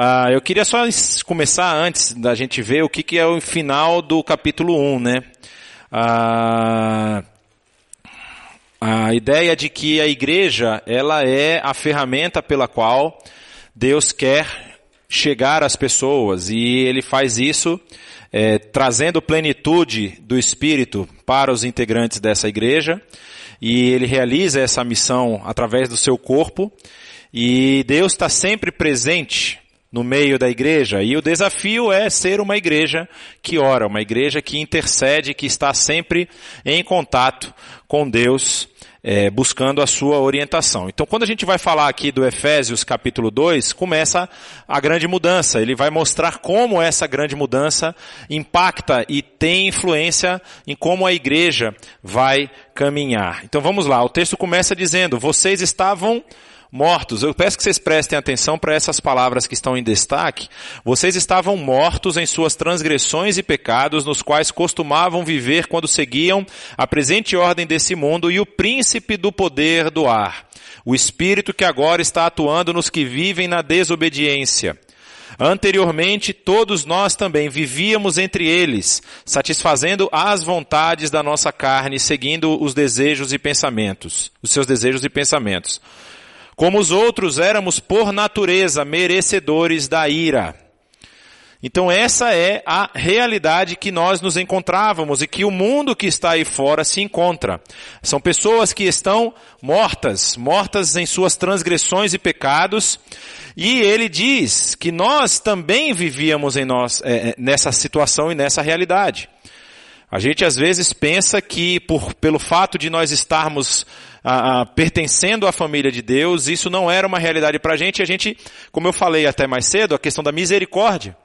Ah, eu queria só começar antes da gente ver o que, que é o final do capítulo 1, né? Ah, a ideia de que a igreja, ela é a ferramenta pela qual Deus quer chegar às pessoas. E ele faz isso é, trazendo plenitude do Espírito para os integrantes dessa igreja. E ele realiza essa missão através do seu corpo. E Deus está sempre presente no meio da igreja. E o desafio é ser uma igreja que ora, uma igreja que intercede, que está sempre em contato com Deus, é, buscando a sua orientação. Então, quando a gente vai falar aqui do Efésios capítulo 2, começa a grande mudança. Ele vai mostrar como essa grande mudança impacta e tem influência em como a igreja vai caminhar. Então, vamos lá. O texto começa dizendo: Vocês estavam mortos. Eu peço que vocês prestem atenção para essas palavras que estão em destaque. Vocês estavam mortos em suas transgressões e pecados, nos quais costumavam viver quando seguiam a presente ordem desse mundo e o príncipe do poder do ar, o espírito que agora está atuando nos que vivem na desobediência. Anteriormente, todos nós também vivíamos entre eles, satisfazendo as vontades da nossa carne, seguindo os desejos e pensamentos, os seus desejos e pensamentos. Como os outros éramos por natureza merecedores da ira. Então essa é a realidade que nós nos encontrávamos e que o mundo que está aí fora se encontra. São pessoas que estão mortas, mortas em suas transgressões e pecados. E ele diz que nós também vivíamos em nós, é, nessa situação e nessa realidade. A gente às vezes pensa que por, pelo fato de nós estarmos ah, ah, pertencendo à família de Deus, isso não era uma realidade para a gente. A gente, como eu falei até mais cedo, a questão da misericórdia.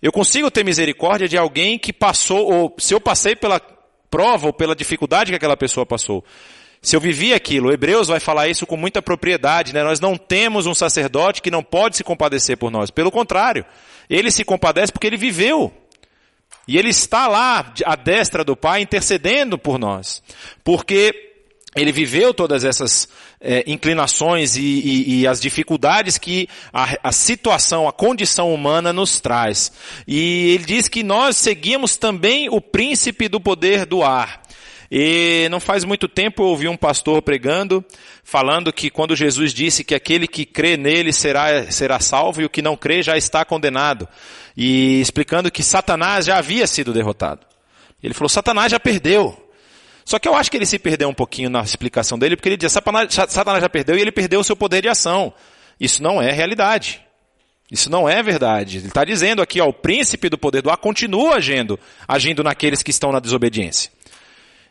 Eu consigo ter misericórdia de alguém que passou, ou se eu passei pela prova ou pela dificuldade que aquela pessoa passou. Se eu vivi aquilo, Hebreus vai falar isso com muita propriedade, né? Nós não temos um sacerdote que não pode se compadecer por nós. Pelo contrário, ele se compadece porque ele viveu. E ele está lá, à destra do Pai, intercedendo por nós. Porque ele viveu todas essas é, inclinações e, e, e, as dificuldades que a, a, situação, a condição humana nos traz. E ele diz que nós seguimos também o príncipe do poder do ar. E não faz muito tempo eu ouvi um pastor pregando, falando que quando Jesus disse que aquele que crê nele será, será salvo e o que não crê já está condenado. E explicando que Satanás já havia sido derrotado. Ele falou, Satanás já perdeu. Só que eu acho que ele se perdeu um pouquinho na explicação dele, porque ele diz, Satanás, Satanás já perdeu e ele perdeu o seu poder de ação. Isso não é realidade. Isso não é verdade. Ele está dizendo aqui, ó, o príncipe do poder do ar continua agindo, agindo naqueles que estão na desobediência.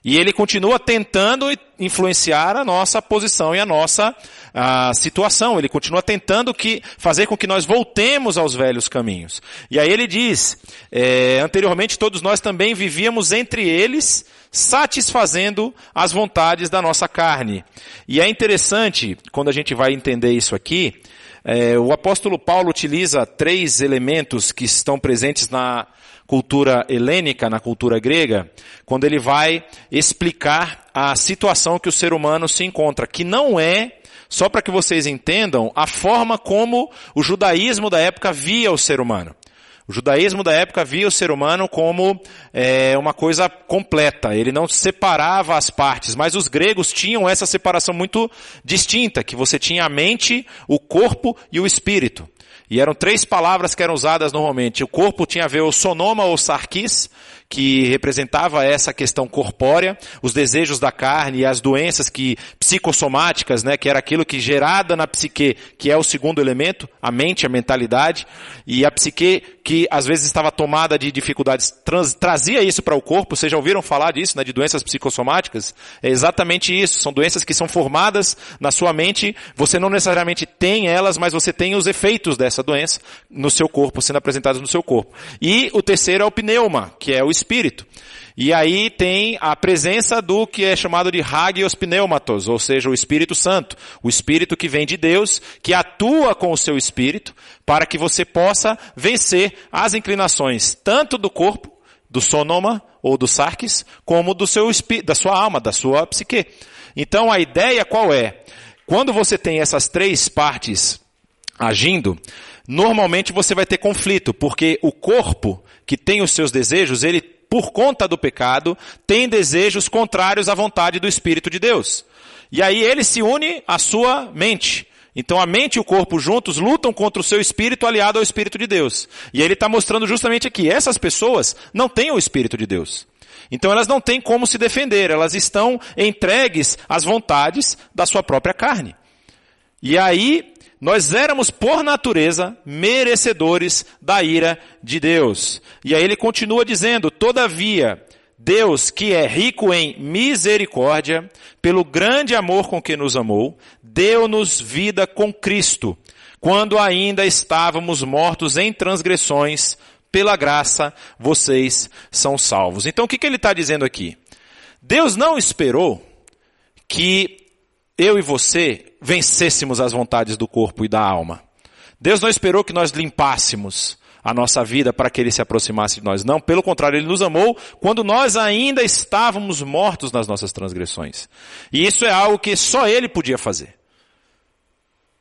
E ele continua tentando influenciar a nossa posição e a nossa a situação. Ele continua tentando que, fazer com que nós voltemos aos velhos caminhos. E aí ele diz, é, anteriormente todos nós também vivíamos entre eles, satisfazendo as vontades da nossa carne. E é interessante, quando a gente vai entender isso aqui, é, o apóstolo Paulo utiliza três elementos que estão presentes na cultura helênica, na cultura grega, quando ele vai explicar a situação que o ser humano se encontra, que não é, só para que vocês entendam, a forma como o judaísmo da época via o ser humano. O judaísmo da época via o ser humano como é, uma coisa completa. Ele não separava as partes, mas os gregos tinham essa separação muito distinta, que você tinha a mente, o corpo e o espírito. E eram três palavras que eram usadas normalmente. O corpo tinha a ver o sonoma ou sarquis, que representava essa questão corpórea, os desejos da carne e as doenças que psicossomáticas, né, que era aquilo que gerada na psique, que é o segundo elemento, a mente, a mentalidade, e a psique que às vezes estava tomada de dificuldades, trans, trazia isso para o corpo. Vocês já ouviram falar disso, né, de doenças psicossomáticas? É exatamente isso. São doenças que são formadas na sua mente. Você não necessariamente tem elas, mas você tem os efeitos dessa doença no seu corpo, sendo apresentados no seu corpo. E o terceiro é o pneuma, que é o espírito. E aí tem a presença do que é chamado de Hagios Pneumatos, ou seja, o Espírito Santo. O Espírito que vem de Deus, que atua com o seu Espírito, para que você possa vencer as inclinações, tanto do corpo, do sonoma ou do sarques, como do seu da sua alma, da sua psique. Então a ideia qual é? Quando você tem essas três partes agindo, normalmente você vai ter conflito, porque o corpo que tem os seus desejos, ele, por conta do pecado, tem desejos contrários à vontade do Espírito de Deus. E aí ele se une à sua mente. Então a mente e o corpo juntos lutam contra o seu espírito aliado ao Espírito de Deus. E ele está mostrando justamente aqui, essas pessoas não têm o Espírito de Deus. Então elas não têm como se defender, elas estão entregues às vontades da sua própria carne. E aí, nós éramos por natureza merecedores da ira de Deus. E aí ele continua dizendo, todavia, Deus, que é rico em misericórdia, pelo grande amor com que nos amou, deu-nos vida com Cristo, quando ainda estávamos mortos em transgressões, pela graça vocês são salvos. Então o que, que ele está dizendo aqui? Deus não esperou que eu e você vencêssemos as vontades do corpo e da alma. Deus não esperou que nós limpássemos a nossa vida para que ele se aproximasse de nós. Não, pelo contrário, ele nos amou quando nós ainda estávamos mortos nas nossas transgressões. E isso é algo que só ele podia fazer.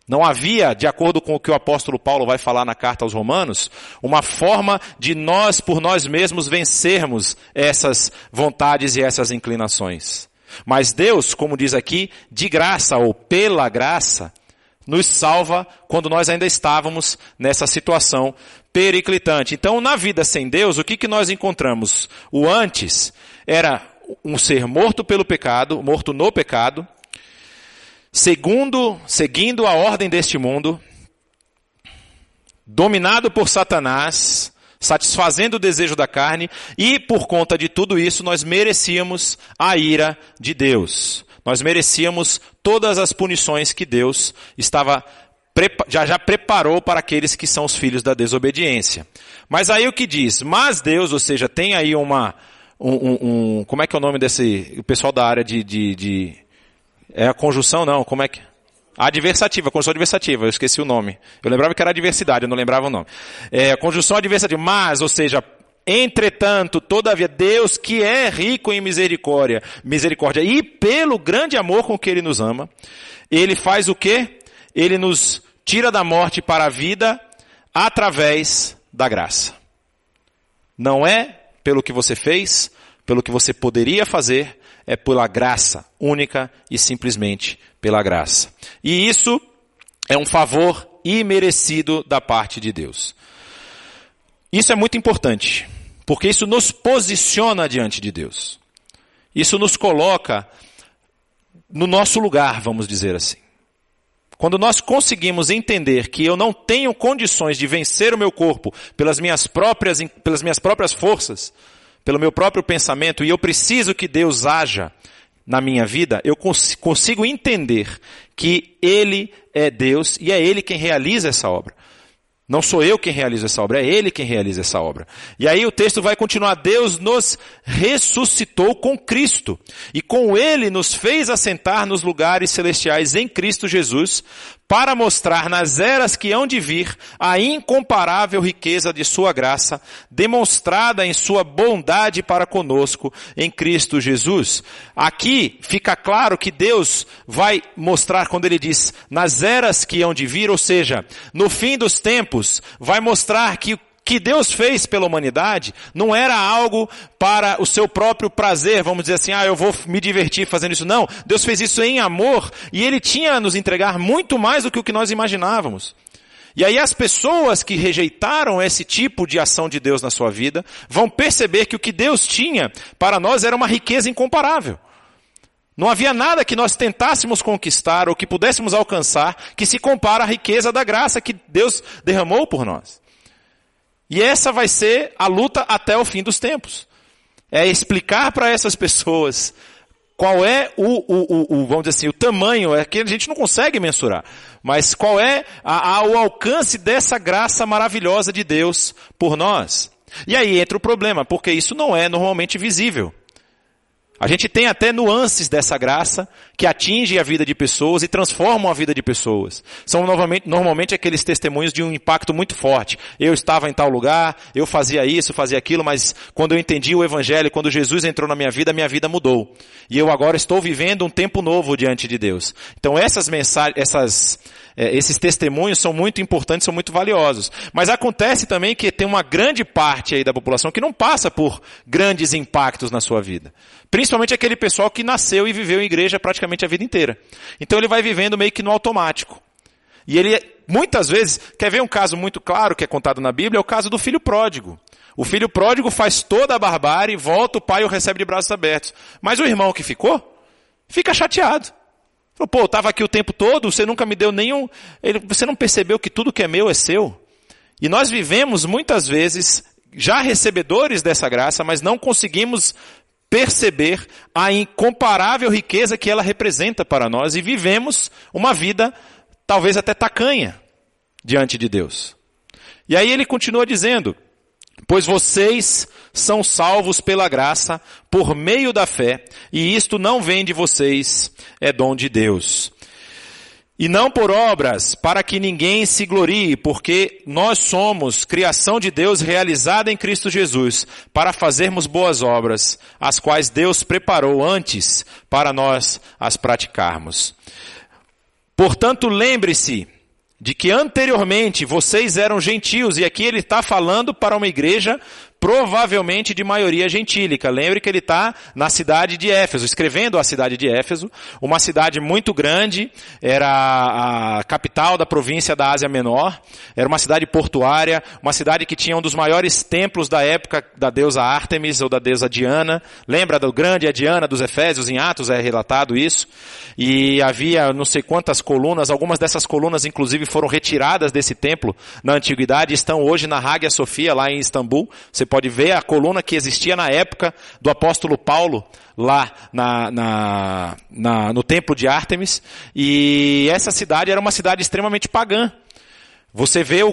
Não havia, de acordo com o que o apóstolo Paulo vai falar na carta aos Romanos, uma forma de nós, por nós mesmos, vencermos essas vontades e essas inclinações. Mas Deus, como diz aqui, de graça ou pela graça, nos salva quando nós ainda estávamos nessa situação periclitante. Então, na vida sem Deus, o que, que nós encontramos? O antes era um ser morto pelo pecado, morto no pecado, segundo, seguindo a ordem deste mundo, dominado por Satanás, satisfazendo o desejo da carne, e por conta de tudo isso nós merecíamos a ira de Deus. Nós merecíamos todas as punições que Deus estava já já preparou para aqueles que são os filhos da desobediência. Mas aí o que diz? Mas Deus, ou seja, tem aí uma um, um, um como é que é o nome desse o pessoal da área de, de, de é a conjunção, não, como é que? Adversativa, conjunção adversativa, eu esqueci o nome. Eu lembrava que era adversidade, eu não lembrava o nome. É, conjunção adversativa, mas, ou seja, entretanto, todavia, Deus que é rico em misericórdia, misericórdia, e pelo grande amor com que Ele nos ama, Ele faz o quê? Ele nos tira da morte para a vida através da graça. Não é pelo que você fez, pelo que você poderia fazer, é pela graça, única e simplesmente pela graça. E isso é um favor imerecido da parte de Deus. Isso é muito importante, porque isso nos posiciona diante de Deus. Isso nos coloca no nosso lugar, vamos dizer assim. Quando nós conseguimos entender que eu não tenho condições de vencer o meu corpo pelas minhas próprias, pelas minhas próprias forças, pelo meu próprio pensamento e eu preciso que Deus haja na minha vida, eu cons consigo entender que Ele é Deus e é Ele quem realiza essa obra. Não sou eu quem realiza essa obra, é Ele quem realiza essa obra. E aí o texto vai continuar, Deus nos ressuscitou com Cristo, e com Ele nos fez assentar nos lugares celestiais em Cristo Jesus, para mostrar nas eras que hão de vir a incomparável riqueza de sua graça, demonstrada em sua bondade para conosco em Cristo Jesus. Aqui fica claro que Deus vai mostrar quando ele diz nas eras que hão de vir, ou seja, no fim dos tempos, vai mostrar que que Deus fez pela humanidade não era algo para o seu próprio prazer, vamos dizer assim, ah, eu vou me divertir fazendo isso. Não, Deus fez isso em amor e Ele tinha a nos entregar muito mais do que o que nós imaginávamos. E aí as pessoas que rejeitaram esse tipo de ação de Deus na sua vida vão perceber que o que Deus tinha para nós era uma riqueza incomparável. Não havia nada que nós tentássemos conquistar ou que pudéssemos alcançar que se compara à riqueza da graça que Deus derramou por nós. E essa vai ser a luta até o fim dos tempos. É explicar para essas pessoas qual é o, o, o, vamos dizer assim, o tamanho, é que a gente não consegue mensurar, mas qual é a, a, o alcance dessa graça maravilhosa de Deus por nós. E aí entra o problema, porque isso não é normalmente visível. A gente tem até nuances dessa graça que atingem a vida de pessoas e transformam a vida de pessoas. São novamente, normalmente aqueles testemunhos de um impacto muito forte. Eu estava em tal lugar, eu fazia isso, fazia aquilo, mas quando eu entendi o Evangelho, quando Jesus entrou na minha vida, minha vida mudou. E eu agora estou vivendo um tempo novo diante de Deus. Então essas mensagens, essas, é, esses testemunhos são muito importantes, são muito valiosos. Mas acontece também que tem uma grande parte aí da população que não passa por grandes impactos na sua vida. Principalmente aquele pessoal que nasceu e viveu em igreja praticamente a vida inteira. Então ele vai vivendo meio que no automático. E ele, muitas vezes, quer ver um caso muito claro que é contado na Bíblia? É o caso do filho pródigo. O filho pródigo faz toda a barbárie, volta, o pai o recebe de braços abertos. Mas o irmão que ficou, fica chateado. Falou, pô, eu estava aqui o tempo todo, você nunca me deu nenhum. Ele, você não percebeu que tudo que é meu é seu? E nós vivemos muitas vezes já recebedores dessa graça, mas não conseguimos perceber a incomparável riqueza que ela representa para nós e vivemos uma vida talvez até tacanha diante de Deus. E aí ele continua dizendo: Pois vocês são salvos pela graça, por meio da fé, e isto não vem de vocês, é dom de Deus. E não por obras, para que ninguém se glorie, porque nós somos criação de Deus realizada em Cristo Jesus, para fazermos boas obras, as quais Deus preparou antes para nós as praticarmos. Portanto, lembre-se de que anteriormente vocês eram gentios, e aqui ele está falando para uma igreja provavelmente de maioria gentílica. Lembre que ele está na cidade de Éfeso, escrevendo a cidade de Éfeso, uma cidade muito grande, era a capital da província da Ásia Menor, era uma cidade portuária, uma cidade que tinha um dos maiores templos da época da deusa Ártemis ou da deusa Diana. Lembra do grande Diana dos Efésios, em Atos é relatado isso. E havia não sei quantas colunas, algumas dessas colunas inclusive foram retiradas desse templo na antiguidade, estão hoje na Hagia Sofia, lá em Istambul. Você pode ver a coluna que existia na época do apóstolo Paulo, lá na, na, na, no templo de Ártemis. E essa cidade era uma cidade extremamente pagã. Você vê o,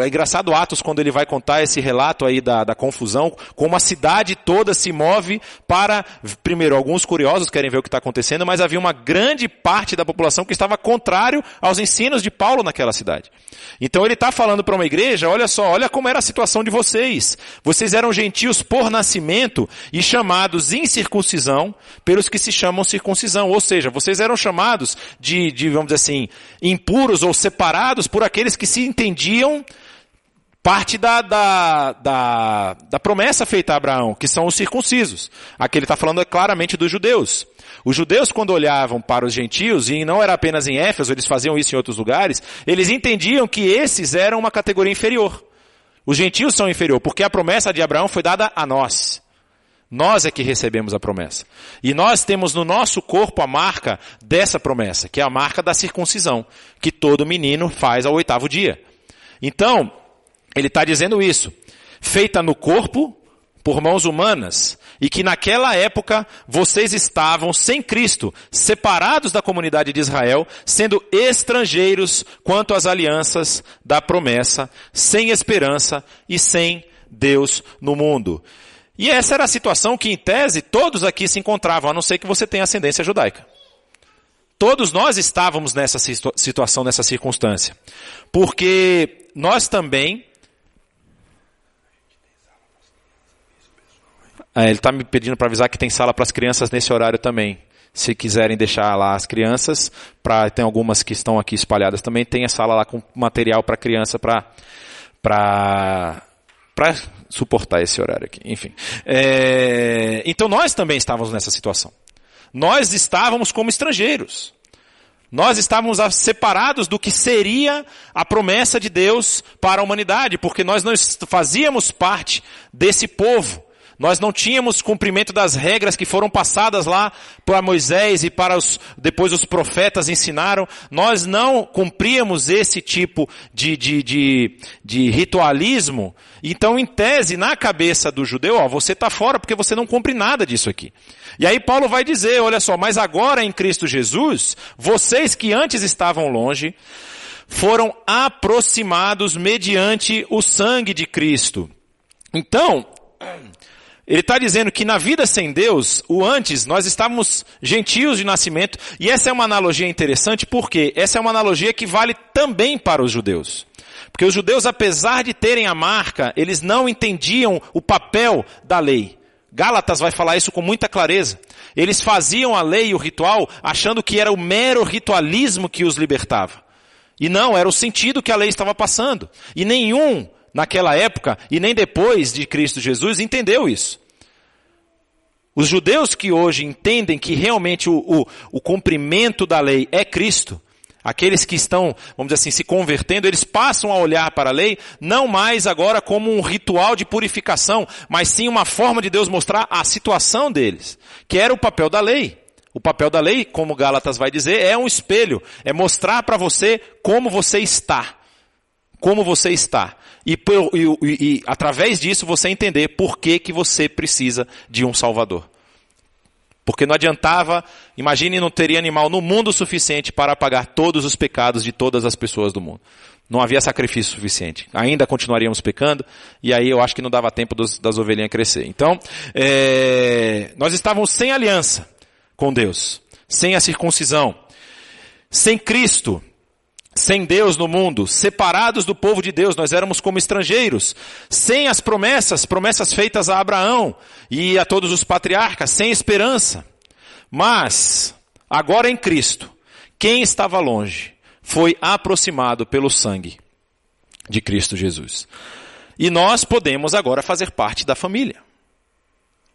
é engraçado Atos quando ele vai contar esse relato aí da, da confusão, como a cidade toda se move para, primeiro, alguns curiosos querem ver o que está acontecendo, mas havia uma grande parte da população que estava contrário aos ensinos de Paulo naquela cidade. Então ele está falando para uma igreja, olha só, olha como era a situação de vocês. Vocês eram gentios por nascimento e chamados incircuncisão pelos que se chamam circuncisão. Ou seja, vocês eram chamados de, de vamos dizer assim, impuros ou separados por aqueles que se entendiam parte da, da, da, da, promessa feita a Abraão, que são os circuncisos. Aqui ele está falando claramente dos judeus. Os judeus, quando olhavam para os gentios, e não era apenas em Éfeso, eles faziam isso em outros lugares, eles entendiam que esses eram uma categoria inferior. Os gentios são inferior, porque a promessa de Abraão foi dada a nós. Nós é que recebemos a promessa. E nós temos no nosso corpo a marca dessa promessa, que é a marca da circuncisão, que todo menino faz ao oitavo dia. Então, ele está dizendo isso. Feita no corpo, por mãos humanas, e que naquela época vocês estavam sem Cristo, separados da comunidade de Israel, sendo estrangeiros quanto às alianças da promessa, sem esperança e sem Deus no mundo. E essa era a situação que, em tese, todos aqui se encontravam, a não ser que você tenha ascendência judaica. Todos nós estávamos nessa situação, nessa circunstância. Porque nós também. É, ele está me pedindo para avisar que tem sala para as crianças nesse horário também. Se quiserem deixar lá as crianças, para tem algumas que estão aqui espalhadas também, tem a sala lá com material para criança para para suportar esse horário aqui. Enfim. É, então nós também estávamos nessa situação. Nós estávamos como estrangeiros. Nós estávamos separados do que seria a promessa de Deus para a humanidade, porque nós não fazíamos parte desse povo. Nós não tínhamos cumprimento das regras que foram passadas lá para Moisés e para os, depois os profetas ensinaram. Nós não cumpríamos esse tipo de, de, de, de ritualismo. Então, em tese, na cabeça do judeu, ó, você está fora porque você não cumpre nada disso aqui. E aí Paulo vai dizer, olha só, mas agora em Cristo Jesus, vocês que antes estavam longe, foram aproximados mediante o sangue de Cristo. Então, ele está dizendo que na vida sem Deus, o antes, nós estávamos gentios de nascimento, e essa é uma analogia interessante porque essa é uma analogia que vale também para os judeus. Porque os judeus, apesar de terem a marca, eles não entendiam o papel da lei. Gálatas vai falar isso com muita clareza. Eles faziam a lei e o ritual achando que era o mero ritualismo que os libertava. E não, era o sentido que a lei estava passando. E nenhum naquela época e nem depois de Cristo Jesus entendeu isso. Os judeus que hoje entendem que realmente o, o, o cumprimento da lei é Cristo, aqueles que estão, vamos dizer assim, se convertendo, eles passam a olhar para a lei não mais agora como um ritual de purificação, mas sim uma forma de Deus mostrar a situação deles, que era o papel da lei. O papel da lei, como Gálatas vai dizer, é um espelho, é mostrar para você como você está. Como você está e, e, e, através disso você entender por que, que você precisa de um Salvador. Porque não adiantava, imagine não teria animal no mundo suficiente para apagar todos os pecados de todas as pessoas do mundo. Não havia sacrifício suficiente. Ainda continuaríamos pecando, e aí eu acho que não dava tempo dos, das ovelhinhas crescer. Então, é, nós estávamos sem aliança com Deus, sem a circuncisão, sem Cristo, sem Deus no mundo, separados do povo de Deus, nós éramos como estrangeiros, sem as promessas, promessas feitas a Abraão e a todos os patriarcas, sem esperança. Mas, agora em Cristo, quem estava longe foi aproximado pelo sangue de Cristo Jesus. E nós podemos agora fazer parte da família.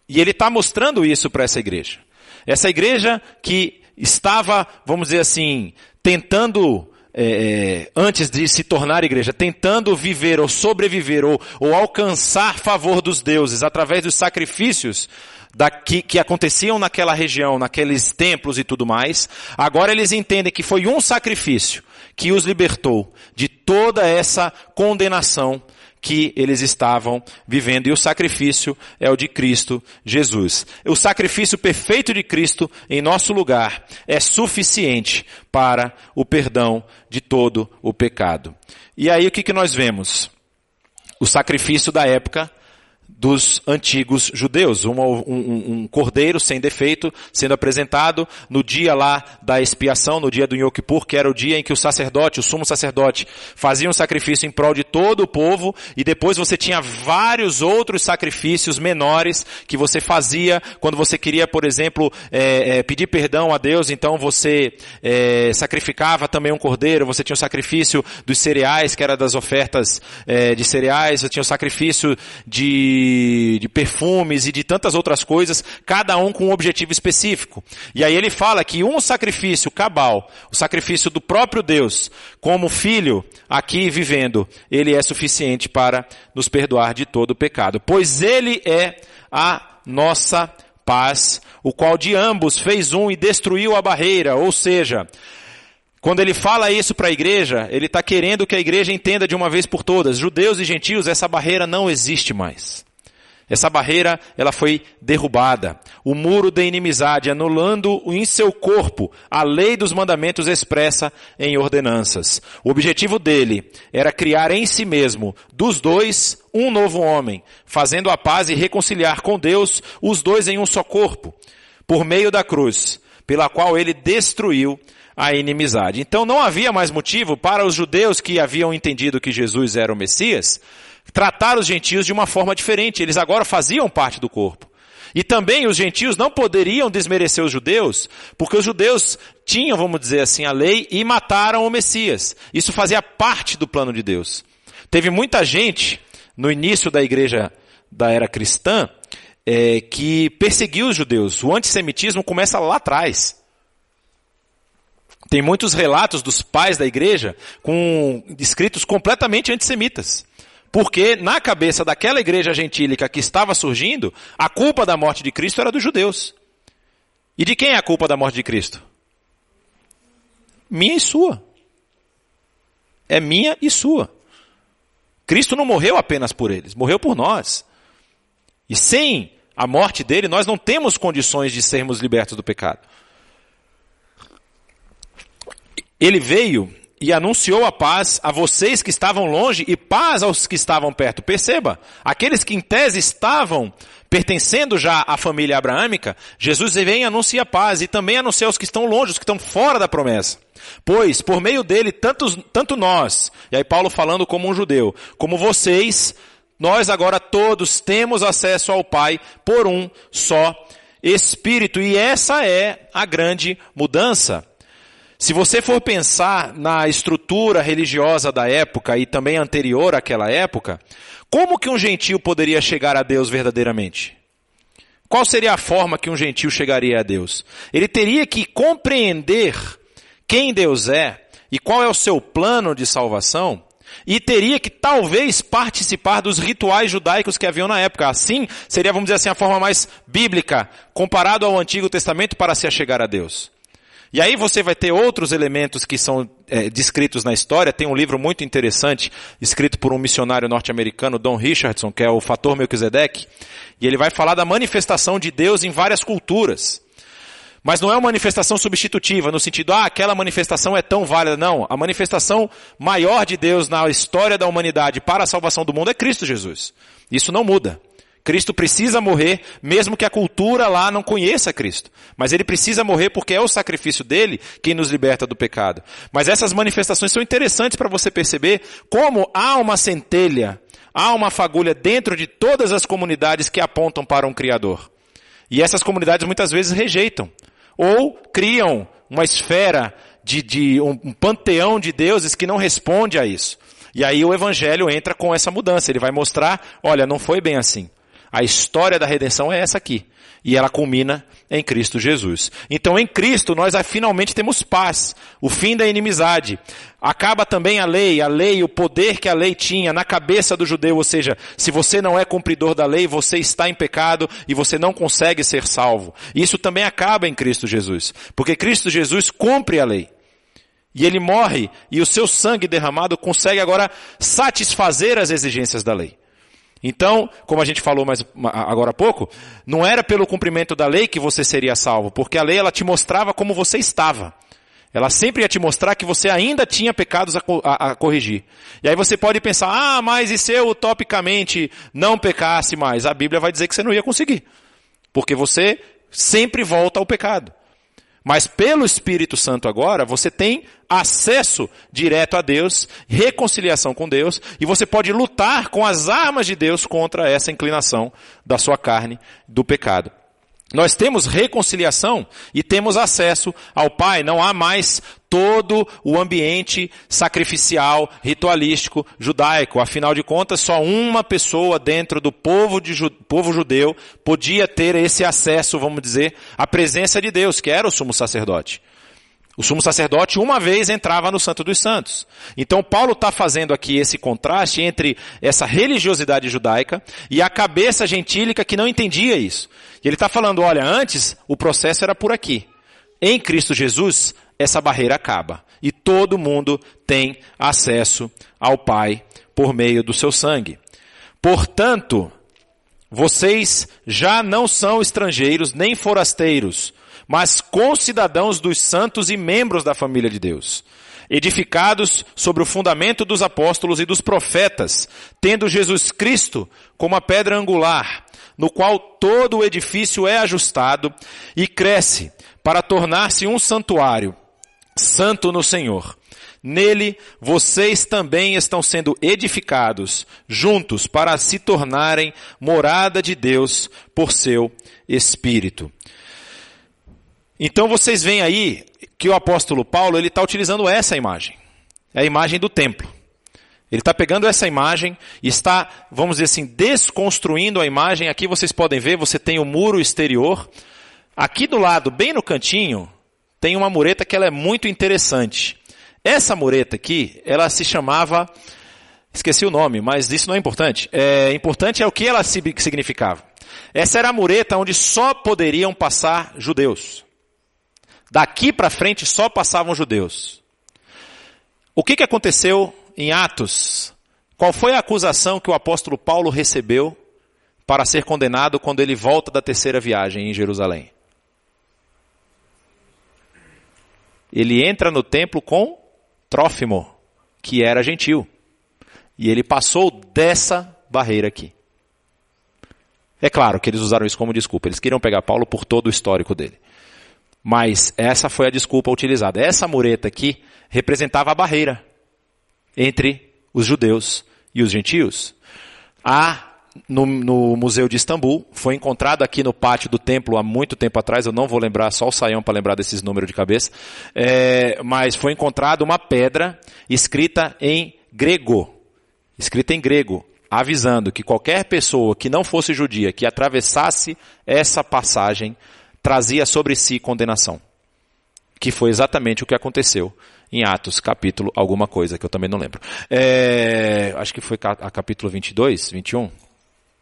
E ele está mostrando isso para essa igreja. Essa igreja que estava, vamos dizer assim, tentando é, é, antes de se tornar igreja, tentando viver ou sobreviver ou, ou alcançar favor dos deuses através dos sacrifícios da, que, que aconteciam naquela região, naqueles templos e tudo mais, agora eles entendem que foi um sacrifício que os libertou de toda essa condenação que eles estavam vivendo. E o sacrifício é o de Cristo Jesus. O sacrifício perfeito de Cristo em nosso lugar é suficiente para o perdão de todo o pecado. E aí o que, que nós vemos? O sacrifício da época dos antigos judeus. Um, um, um, cordeiro sem defeito sendo apresentado no dia lá da expiação, no dia do Yom Kippur, que era o dia em que o sacerdote, o sumo sacerdote, fazia um sacrifício em prol de todo o povo e depois você tinha vários outros sacrifícios menores que você fazia quando você queria, por exemplo, é, é, pedir perdão a Deus, então você é, sacrificava também um cordeiro, você tinha o sacrifício dos cereais, que era das ofertas é, de cereais, você tinha o sacrifício de perfumes e de tantas outras coisas, cada um com um objetivo específico. E aí ele fala que um sacrifício cabal, o sacrifício do próprio Deus, como filho aqui vivendo, ele é suficiente para nos perdoar de todo o pecado. Pois ele é a nossa paz, o qual de ambos fez um e destruiu a barreira, ou seja, quando ele fala isso para a igreja, ele está querendo que a igreja entenda de uma vez por todas, judeus e gentios, essa barreira não existe mais. Essa barreira, ela foi derrubada. O muro da inimizade, anulando em seu corpo a lei dos mandamentos expressa em ordenanças. O objetivo dele era criar em si mesmo, dos dois, um novo homem, fazendo a paz e reconciliar com Deus os dois em um só corpo, por meio da cruz, pela qual ele destruiu a inimizade. Então não havia mais motivo para os judeus que haviam entendido que Jesus era o Messias, tratar os gentios de uma forma diferente. Eles agora faziam parte do corpo. E também os gentios não poderiam desmerecer os judeus, porque os judeus tinham, vamos dizer assim, a lei e mataram o Messias. Isso fazia parte do plano de Deus. Teve muita gente no início da igreja da era cristã é, que perseguiu os judeus. O antissemitismo começa lá atrás. Tem muitos relatos dos pais da igreja com escritos completamente antissemitas. Porque na cabeça daquela igreja gentílica que estava surgindo, a culpa da morte de Cristo era dos judeus. E de quem é a culpa da morte de Cristo? Minha e sua. É minha e sua. Cristo não morreu apenas por eles, morreu por nós. E sem a morte dele, nós não temos condições de sermos libertos do pecado. Ele veio e anunciou a paz a vocês que estavam longe e paz aos que estavam perto. Perceba, aqueles que em tese estavam pertencendo já à família abraâmica, Jesus vem e anuncia paz e também anuncia aos que estão longe, os que estão fora da promessa. Pois, por meio dele, tanto nós, e aí Paulo falando como um judeu, como vocês, nós agora todos temos acesso ao Pai por um só Espírito. E essa é a grande mudança. Se você for pensar na estrutura religiosa da época e também anterior àquela época, como que um gentio poderia chegar a Deus verdadeiramente? Qual seria a forma que um gentio chegaria a Deus? Ele teria que compreender quem Deus é e qual é o seu plano de salvação e teria que talvez participar dos rituais judaicos que haviam na época. Assim, seria, vamos dizer assim, a forma mais bíblica comparado ao Antigo Testamento para se achegar a Deus. E aí você vai ter outros elementos que são é, descritos na história. Tem um livro muito interessante, escrito por um missionário norte-americano, Don Richardson, que é o Fator Melquisedeque. E ele vai falar da manifestação de Deus em várias culturas. Mas não é uma manifestação substitutiva, no sentido, ah, aquela manifestação é tão válida. Não. A manifestação maior de Deus na história da humanidade para a salvação do mundo é Cristo Jesus. Isso não muda. Cristo precisa morrer, mesmo que a cultura lá não conheça Cristo. Mas ele precisa morrer porque é o sacrifício dele quem nos liberta do pecado. Mas essas manifestações são interessantes para você perceber como há uma centelha, há uma fagulha dentro de todas as comunidades que apontam para um Criador. E essas comunidades muitas vezes rejeitam. Ou criam uma esfera de, de um, um panteão de deuses que não responde a isso. E aí o evangelho entra com essa mudança. Ele vai mostrar, olha, não foi bem assim. A história da redenção é essa aqui. E ela culmina em Cristo Jesus. Então em Cristo nós finalmente temos paz. O fim da inimizade. Acaba também a lei, a lei, o poder que a lei tinha na cabeça do judeu, ou seja, se você não é cumpridor da lei, você está em pecado e você não consegue ser salvo. Isso também acaba em Cristo Jesus. Porque Cristo Jesus cumpre a lei. E ele morre e o seu sangue derramado consegue agora satisfazer as exigências da lei. Então, como a gente falou mais agora há pouco, não era pelo cumprimento da lei que você seria salvo, porque a lei ela te mostrava como você estava. Ela sempre ia te mostrar que você ainda tinha pecados a, a, a, corrigir. E aí você pode pensar, ah, mas e se eu utopicamente não pecasse mais? A Bíblia vai dizer que você não ia conseguir. Porque você sempre volta ao pecado. Mas pelo Espírito Santo agora, você tem acesso direto a Deus, reconciliação com Deus, e você pode lutar com as armas de Deus contra essa inclinação da sua carne, do pecado. Nós temos reconciliação e temos acesso ao Pai. Não há mais todo o ambiente sacrificial, ritualístico, judaico. Afinal de contas, só uma pessoa dentro do povo, de, povo judeu podia ter esse acesso, vamos dizer, à presença de Deus, que era o sumo sacerdote. O sumo sacerdote uma vez entrava no Santo dos Santos. Então Paulo está fazendo aqui esse contraste entre essa religiosidade judaica e a cabeça gentílica que não entendia isso. E ele está falando, olha, antes o processo era por aqui. Em Cristo Jesus, essa barreira acaba. E todo mundo tem acesso ao Pai por meio do seu sangue. Portanto, vocês já não são estrangeiros nem forasteiros, mas concidadãos dos santos e membros da família de Deus, edificados sobre o fundamento dos apóstolos e dos profetas, tendo Jesus Cristo como a pedra angular, no qual todo o edifício é ajustado e cresce para tornar-se um santuário, santo no Senhor. Nele vocês também estão sendo edificados juntos para se tornarem morada de Deus por seu Espírito. Então vocês veem aí que o apóstolo Paulo ele está utilizando essa imagem, é a imagem do templo. Ele está pegando essa imagem e está, vamos dizer assim, desconstruindo a imagem. Aqui vocês podem ver, você tem o muro exterior. Aqui do lado, bem no cantinho, tem uma mureta que ela é muito interessante. Essa mureta aqui, ela se chamava, esqueci o nome, mas isso não é importante. É importante é o que ela significava. Essa era a mureta onde só poderiam passar judeus. Daqui para frente só passavam judeus. O que, que aconteceu em Atos? Qual foi a acusação que o apóstolo Paulo recebeu para ser condenado quando ele volta da terceira viagem em Jerusalém? Ele entra no templo com Trófimo, que era gentil. E ele passou dessa barreira aqui. É claro que eles usaram isso como desculpa. Eles queriam pegar Paulo por todo o histórico dele. Mas essa foi a desculpa utilizada. Essa mureta aqui representava a barreira entre os judeus e os gentios. Há no, no, Museu de Istambul, foi encontrado aqui no pátio do templo há muito tempo atrás, eu não vou lembrar, só o saião para lembrar desses números de cabeça, é, mas foi encontrado uma pedra escrita em grego, escrita em grego, avisando que qualquer pessoa que não fosse judia, que atravessasse essa passagem, trazia sobre si condenação. Que foi exatamente o que aconteceu em Atos, capítulo alguma coisa, que eu também não lembro. É, acho que foi a capítulo 22, 21,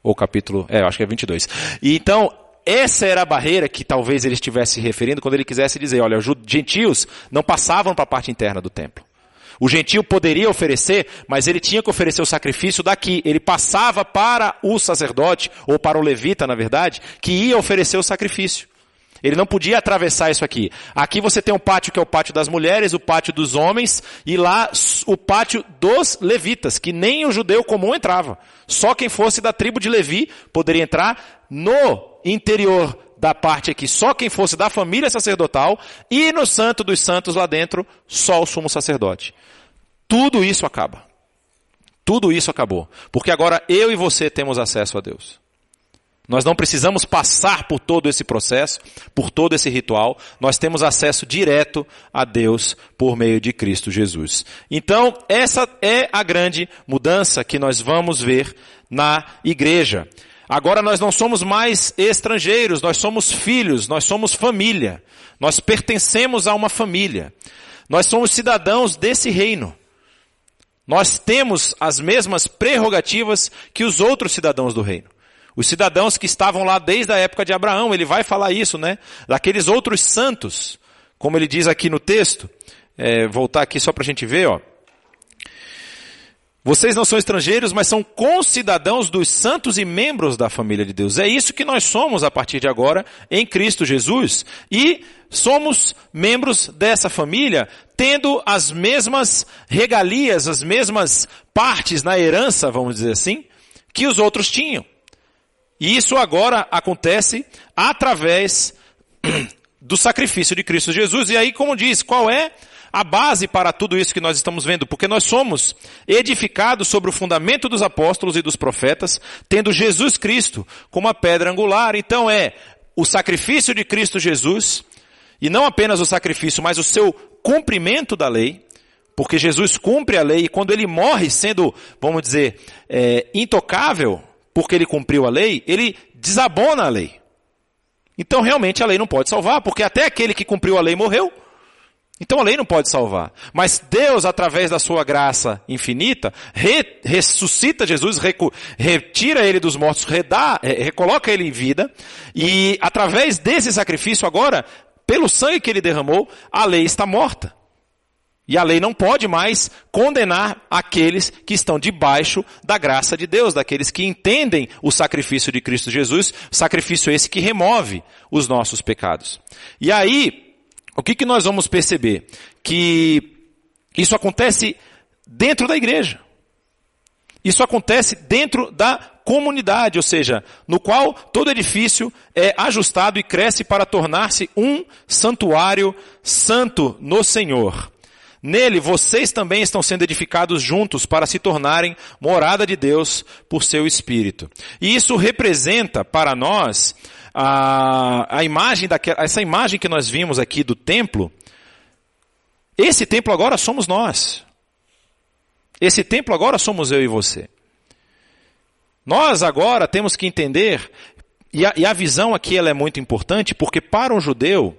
ou capítulo, é, acho que é 22. E então, essa era a barreira que talvez ele estivesse se referindo quando ele quisesse dizer, olha, os gentios não passavam para a parte interna do templo. O gentio poderia oferecer, mas ele tinha que oferecer o sacrifício daqui. Ele passava para o sacerdote, ou para o levita, na verdade, que ia oferecer o sacrifício. Ele não podia atravessar isso aqui. Aqui você tem um pátio que é o pátio das mulheres, o pátio dos homens, e lá o pátio dos levitas, que nem o judeu comum entrava. Só quem fosse da tribo de Levi poderia entrar no interior da parte aqui, só quem fosse da família sacerdotal, e no santo dos santos lá dentro, só o sumo sacerdote. Tudo isso acaba. Tudo isso acabou. Porque agora eu e você temos acesso a Deus. Nós não precisamos passar por todo esse processo, por todo esse ritual. Nós temos acesso direto a Deus por meio de Cristo Jesus. Então, essa é a grande mudança que nós vamos ver na igreja. Agora nós não somos mais estrangeiros, nós somos filhos, nós somos família. Nós pertencemos a uma família. Nós somos cidadãos desse reino. Nós temos as mesmas prerrogativas que os outros cidadãos do reino. Os cidadãos que estavam lá desde a época de Abraão, ele vai falar isso, né? Daqueles outros santos, como ele diz aqui no texto, é, voltar aqui só para a gente ver, ó. Vocês não são estrangeiros, mas são concidadãos dos santos e membros da família de Deus. É isso que nós somos a partir de agora em Cristo Jesus. E somos membros dessa família, tendo as mesmas regalias, as mesmas partes na herança, vamos dizer assim, que os outros tinham. E isso agora acontece através do sacrifício de Cristo Jesus. E aí, como diz, qual é a base para tudo isso que nós estamos vendo? Porque nós somos edificados sobre o fundamento dos apóstolos e dos profetas, tendo Jesus Cristo como a pedra angular. Então é o sacrifício de Cristo Jesus, e não apenas o sacrifício, mas o seu cumprimento da lei, porque Jesus cumpre a lei e quando ele morre sendo, vamos dizer, é, intocável, porque ele cumpriu a lei, ele desabona a lei. Então realmente a lei não pode salvar, porque até aquele que cumpriu a lei morreu. Então a lei não pode salvar. Mas Deus, através da sua graça infinita, re, ressuscita Jesus, retira ele dos mortos, redá, recoloca ele em vida, e através desse sacrifício agora, pelo sangue que ele derramou, a lei está morta. E a lei não pode mais condenar aqueles que estão debaixo da graça de Deus, daqueles que entendem o sacrifício de Cristo Jesus, sacrifício esse que remove os nossos pecados. E aí, o que, que nós vamos perceber? Que isso acontece dentro da igreja. Isso acontece dentro da comunidade, ou seja, no qual todo edifício é ajustado e cresce para tornar-se um santuário santo no Senhor. Nele vocês também estão sendo edificados juntos para se tornarem morada de Deus por seu Espírito. E isso representa para nós a, a imagem daquela, essa imagem que nós vimos aqui do templo. Esse templo agora somos nós. Esse templo agora somos eu e você. Nós agora temos que entender, e a, e a visão aqui ela é muito importante, porque para um judeu,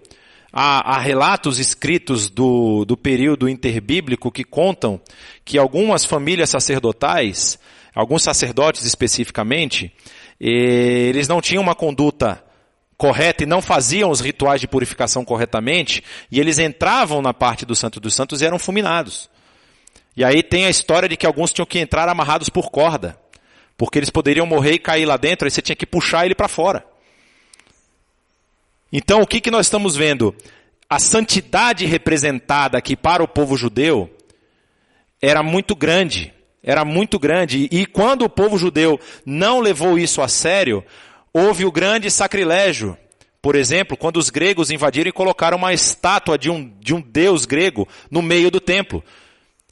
Há, há, relatos escritos do, do período interbíblico que contam que algumas famílias sacerdotais, alguns sacerdotes especificamente, eles não tinham uma conduta correta e não faziam os rituais de purificação corretamente, e eles entravam na parte do Santo dos Santos e eram fulminados. E aí tem a história de que alguns tinham que entrar amarrados por corda, porque eles poderiam morrer e cair lá dentro, aí você tinha que puxar ele para fora. Então, o que, que nós estamos vendo? A santidade representada aqui para o povo judeu era muito grande. Era muito grande. E quando o povo judeu não levou isso a sério, houve o grande sacrilégio. Por exemplo, quando os gregos invadiram e colocaram uma estátua de um, de um deus grego no meio do templo.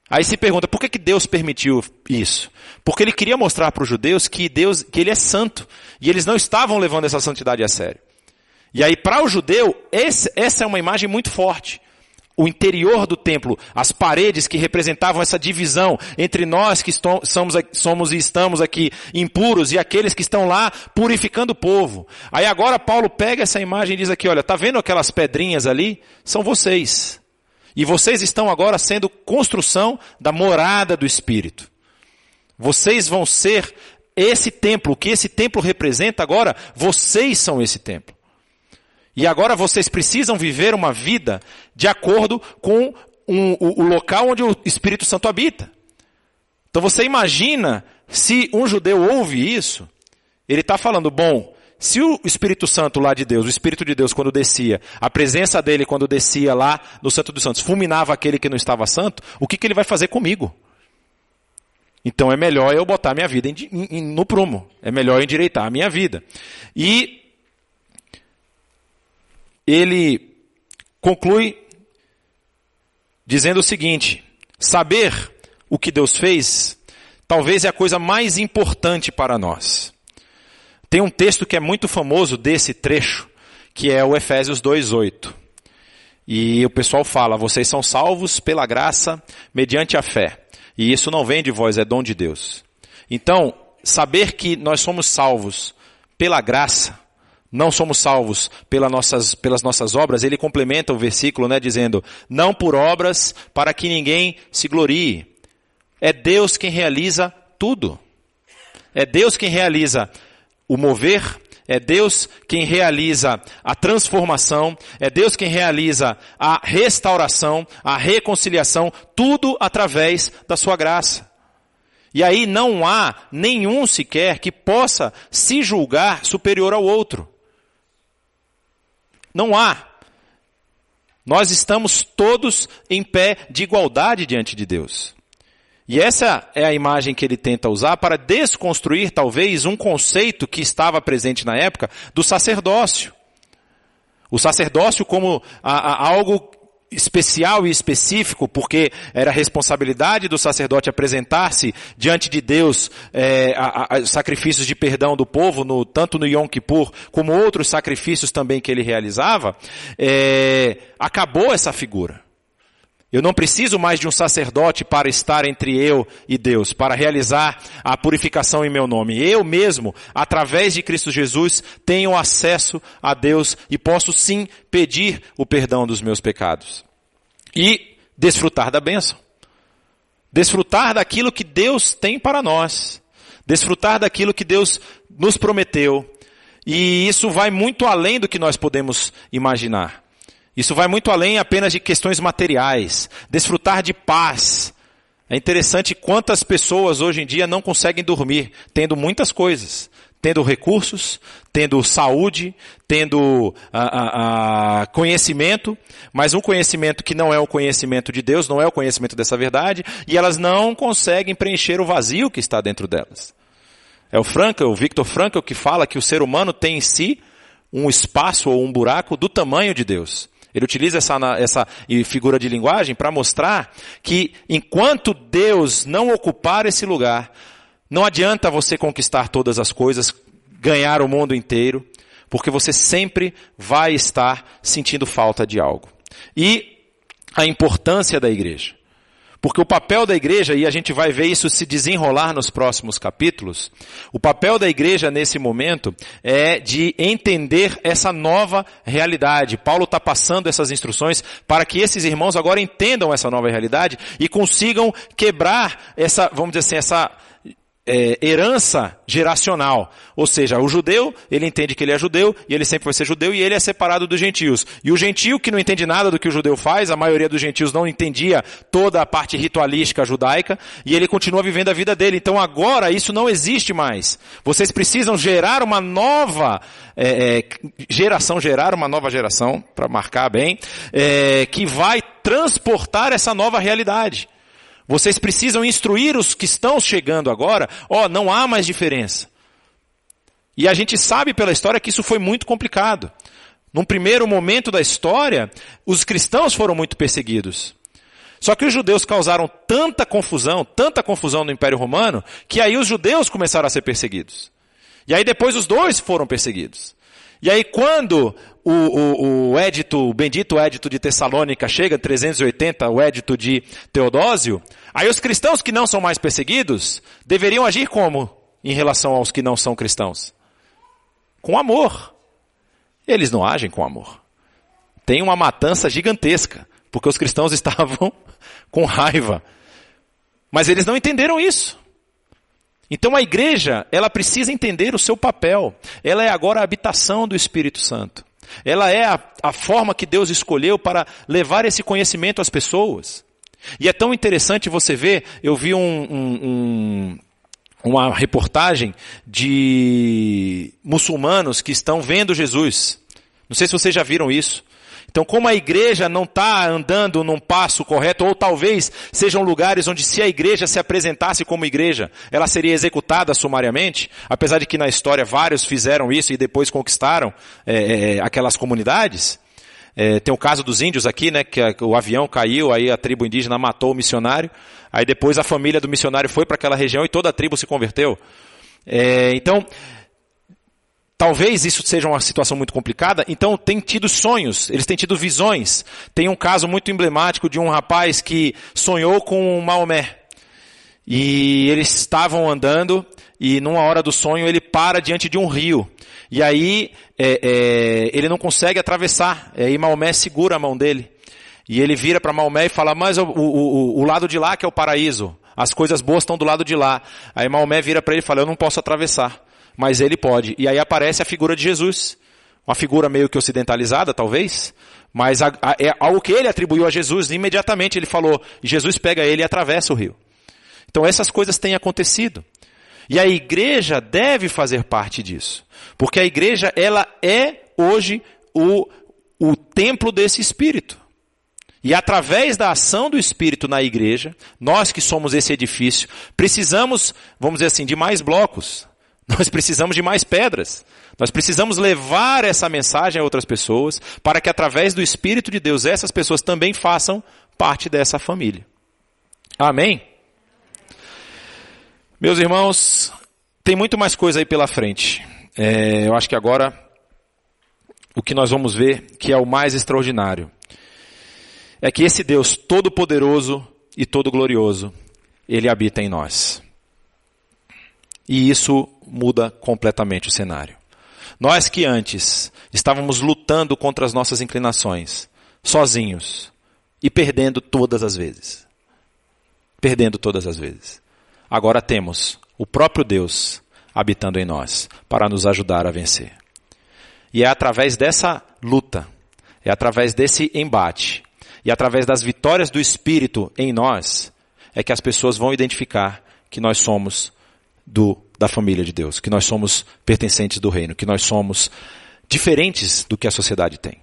Aí se pergunta, por que, que Deus permitiu isso? Porque ele queria mostrar para os judeus que Deus, que ele é santo. E eles não estavam levando essa santidade a sério. E aí, para o judeu, esse, essa é uma imagem muito forte. O interior do templo, as paredes que representavam essa divisão entre nós que somos, somos e estamos aqui impuros e aqueles que estão lá purificando o povo. Aí agora Paulo pega essa imagem e diz aqui, olha, tá vendo aquelas pedrinhas ali? São vocês. E vocês estão agora sendo construção da morada do Espírito. Vocês vão ser esse templo. O que esse templo representa agora, vocês são esse templo. E agora vocês precisam viver uma vida de acordo com um, o, o local onde o Espírito Santo habita. Então você imagina se um judeu ouve isso, ele está falando, bom, se o Espírito Santo lá de Deus, o Espírito de Deus quando descia, a presença dele quando descia lá no Santo dos Santos, fulminava aquele que não estava santo, o que, que ele vai fazer comigo? Então é melhor eu botar minha vida em, em, no prumo. É melhor endireitar a minha vida. E ele conclui dizendo o seguinte: saber o que Deus fez talvez é a coisa mais importante para nós. Tem um texto que é muito famoso desse trecho, que é o Efésios 2:8. E o pessoal fala: "Vocês são salvos pela graça mediante a fé". E isso não vem de vós, é dom de Deus. Então, saber que nós somos salvos pela graça não somos salvos pelas nossas, pelas nossas obras, ele complementa o versículo, né, dizendo, não por obras para que ninguém se glorie. É Deus quem realiza tudo. É Deus quem realiza o mover, é Deus quem realiza a transformação, é Deus quem realiza a restauração, a reconciliação, tudo através da sua graça. E aí não há nenhum sequer que possa se julgar superior ao outro. Não há. Nós estamos todos em pé de igualdade diante de Deus. E essa é a imagem que ele tenta usar para desconstruir talvez um conceito que estava presente na época do sacerdócio. O sacerdócio como a, a, algo especial e específico, porque era responsabilidade do sacerdote apresentar-se diante de Deus é, a, a, sacrifícios de perdão do povo, no, tanto no Yom Kippur como outros sacrifícios também que ele realizava, é, acabou essa figura. Eu não preciso mais de um sacerdote para estar entre eu e Deus, para realizar a purificação em meu nome. Eu mesmo, através de Cristo Jesus, tenho acesso a Deus e posso sim pedir o perdão dos meus pecados. E desfrutar da bênção. Desfrutar daquilo que Deus tem para nós. Desfrutar daquilo que Deus nos prometeu. E isso vai muito além do que nós podemos imaginar. Isso vai muito além apenas de questões materiais. Desfrutar de paz. É interessante quantas pessoas hoje em dia não conseguem dormir, tendo muitas coisas. Tendo recursos, tendo saúde, tendo a, a, a conhecimento, mas um conhecimento que não é o conhecimento de Deus, não é o conhecimento dessa verdade, e elas não conseguem preencher o vazio que está dentro delas. É o Frankl, o Victor Frankl, que fala que o ser humano tem em si um espaço ou um buraco do tamanho de Deus. Ele utiliza essa, essa figura de linguagem para mostrar que enquanto Deus não ocupar esse lugar, não adianta você conquistar todas as coisas, ganhar o mundo inteiro, porque você sempre vai estar sentindo falta de algo. E a importância da igreja. Porque o papel da igreja, e a gente vai ver isso se desenrolar nos próximos capítulos, o papel da igreja nesse momento é de entender essa nova realidade. Paulo está passando essas instruções para que esses irmãos agora entendam essa nova realidade e consigam quebrar essa, vamos dizer assim, essa é, herança geracional. Ou seja, o judeu, ele entende que ele é judeu, e ele sempre vai ser judeu, e ele é separado dos gentios. E o gentio que não entende nada do que o judeu faz, a maioria dos gentios não entendia toda a parte ritualística judaica, e ele continua vivendo a vida dele. Então agora isso não existe mais. Vocês precisam gerar uma nova é, é, geração, gerar uma nova geração, para marcar bem, é, que vai transportar essa nova realidade. Vocês precisam instruir os que estão chegando agora. Ó, oh, não há mais diferença. E a gente sabe pela história que isso foi muito complicado. Num primeiro momento da história, os cristãos foram muito perseguidos. Só que os judeus causaram tanta confusão, tanta confusão no Império Romano, que aí os judeus começaram a ser perseguidos. E aí depois os dois foram perseguidos. E aí quando o, o, o édito, o bendito édito de Tessalônica chega, 380, o édito de Teodósio, aí os cristãos que não são mais perseguidos, deveriam agir como em relação aos que não são cristãos? Com amor. Eles não agem com amor. Tem uma matança gigantesca, porque os cristãos estavam com raiva. Mas eles não entenderam isso. Então a igreja, ela precisa entender o seu papel. Ela é agora a habitação do Espírito Santo. Ela é a, a forma que Deus escolheu para levar esse conhecimento às pessoas. E é tão interessante você ver, eu vi um, um, um uma reportagem de muçulmanos que estão vendo Jesus. Não sei se vocês já viram isso. Então, como a igreja não está andando num passo correto, ou talvez sejam lugares onde se a igreja se apresentasse como igreja, ela seria executada sumariamente, apesar de que na história vários fizeram isso e depois conquistaram é, é, aquelas comunidades. É, tem o caso dos índios aqui, né, que o avião caiu, aí a tribo indígena matou o missionário, aí depois a família do missionário foi para aquela região e toda a tribo se converteu. É, então, Talvez isso seja uma situação muito complicada, então tem tido sonhos, eles têm tido visões. Tem um caso muito emblemático de um rapaz que sonhou com Maomé. E eles estavam andando e numa hora do sonho ele para diante de um rio. E aí é, é, ele não consegue atravessar. E aí Maomé segura a mão dele. E ele vira para Maomé e fala, mas o, o, o, o lado de lá que é o paraíso. As coisas boas estão do lado de lá. Aí Maomé vira para ele e fala, eu não posso atravessar mas ele pode. E aí aparece a figura de Jesus. Uma figura meio que ocidentalizada, talvez, mas a, a, é algo que ele atribuiu a Jesus, imediatamente ele falou, Jesus pega ele e atravessa o rio. Então essas coisas têm acontecido. E a igreja deve fazer parte disso. Porque a igreja, ela é hoje o, o templo desse Espírito. E através da ação do Espírito na igreja, nós que somos esse edifício, precisamos, vamos dizer assim, de mais blocos. Nós precisamos de mais pedras. Nós precisamos levar essa mensagem a outras pessoas para que através do Espírito de Deus essas pessoas também façam parte dessa família. Amém? Meus irmãos, tem muito mais coisa aí pela frente. É, eu acho que agora o que nós vamos ver que é o mais extraordinário é que esse Deus todo-poderoso e todo-glorioso, ele habita em nós. E isso muda completamente o cenário. Nós que antes estávamos lutando contra as nossas inclinações, sozinhos, e perdendo todas as vezes. Perdendo todas as vezes. Agora temos o próprio Deus habitando em nós para nos ajudar a vencer. E é através dessa luta, é através desse embate, e através das vitórias do Espírito em nós, é que as pessoas vão identificar que nós somos do, da família de Deus, que nós somos pertencentes do reino, que nós somos diferentes do que a sociedade tem.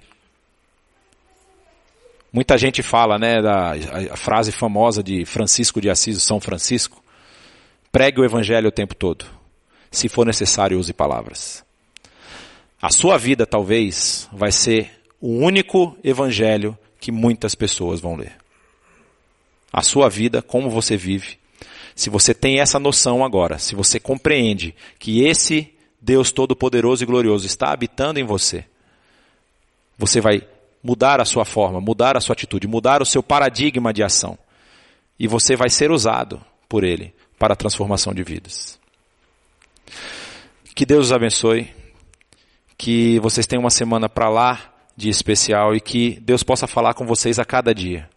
Muita gente fala, né, da a frase famosa de Francisco de Assis, São Francisco, pregue o evangelho o tempo todo. Se for necessário, use palavras. A sua vida talvez vai ser o único evangelho que muitas pessoas vão ler. A sua vida, como você vive, se você tem essa noção agora, se você compreende que esse Deus Todo-Poderoso e Glorioso está habitando em você, você vai mudar a sua forma, mudar a sua atitude, mudar o seu paradigma de ação. E você vai ser usado por Ele para a transformação de vidas. Que Deus os abençoe. Que vocês tenham uma semana para lá de especial e que Deus possa falar com vocês a cada dia.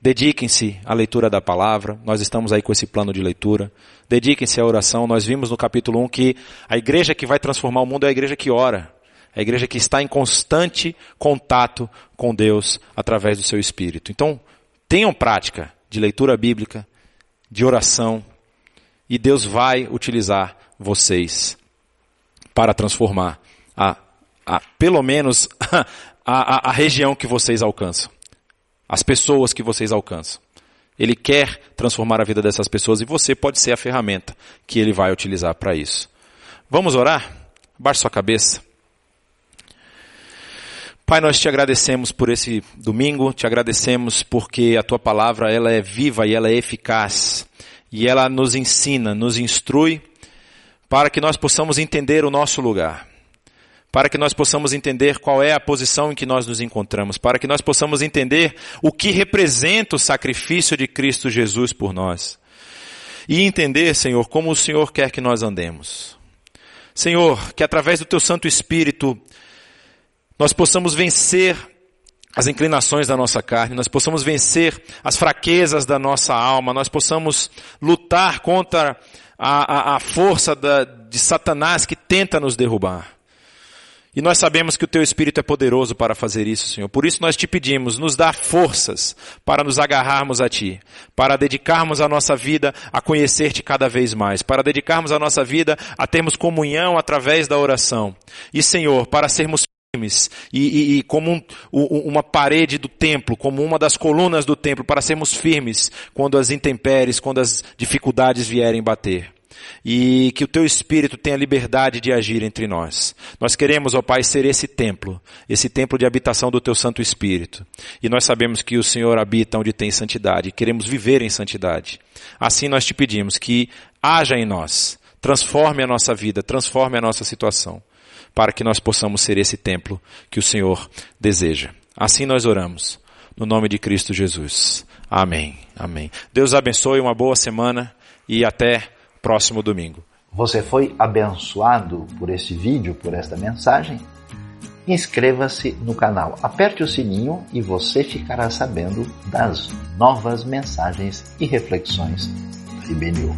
Dediquem-se à leitura da palavra, nós estamos aí com esse plano de leitura. Dediquem-se à oração, nós vimos no capítulo 1 que a igreja que vai transformar o mundo é a igreja que ora. É a igreja que está em constante contato com Deus através do seu espírito. Então, tenham prática de leitura bíblica, de oração, e Deus vai utilizar vocês para transformar a, a pelo menos a, a, a região que vocês alcançam as pessoas que vocês alcançam. Ele quer transformar a vida dessas pessoas e você pode ser a ferramenta que ele vai utilizar para isso. Vamos orar? Baixe sua cabeça. Pai, nós te agradecemos por esse domingo, te agradecemos porque a tua palavra ela é viva e ela é eficaz e ela nos ensina, nos instrui para que nós possamos entender o nosso lugar, para que nós possamos entender qual é a posição em que nós nos encontramos, para que nós possamos entender o que representa o sacrifício de Cristo Jesus por nós e entender, Senhor, como o Senhor quer que nós andemos. Senhor, que através do teu Santo Espírito nós possamos vencer as inclinações da nossa carne, nós possamos vencer as fraquezas da nossa alma, nós possamos lutar contra a, a, a força da, de Satanás que tenta nos derrubar. E nós sabemos que o Teu Espírito é poderoso para fazer isso, Senhor. Por isso nós te pedimos, nos dá forças para nos agarrarmos a Ti, para dedicarmos a nossa vida a conhecer-te cada vez mais, para dedicarmos a nossa vida a termos comunhão através da oração. E, Senhor, para sermos firmes e, e, e como um, uma parede do templo, como uma das colunas do templo, para sermos firmes quando as intempéries, quando as dificuldades vierem bater. E que o teu Espírito tenha liberdade de agir entre nós. Nós queremos, ó Pai, ser esse templo, esse templo de habitação do teu Santo Espírito. E nós sabemos que o Senhor habita onde tem santidade, queremos viver em santidade. Assim nós te pedimos que haja em nós, transforme a nossa vida, transforme a nossa situação para que nós possamos ser esse templo que o Senhor deseja. Assim nós oramos, no nome de Cristo Jesus. Amém. Amém. Deus abençoe, uma boa semana e até próximo domingo. Você foi abençoado por esse vídeo, por esta mensagem? Inscreva-se no canal, aperte o sininho e você ficará sabendo das novas mensagens e reflexões da IBNU.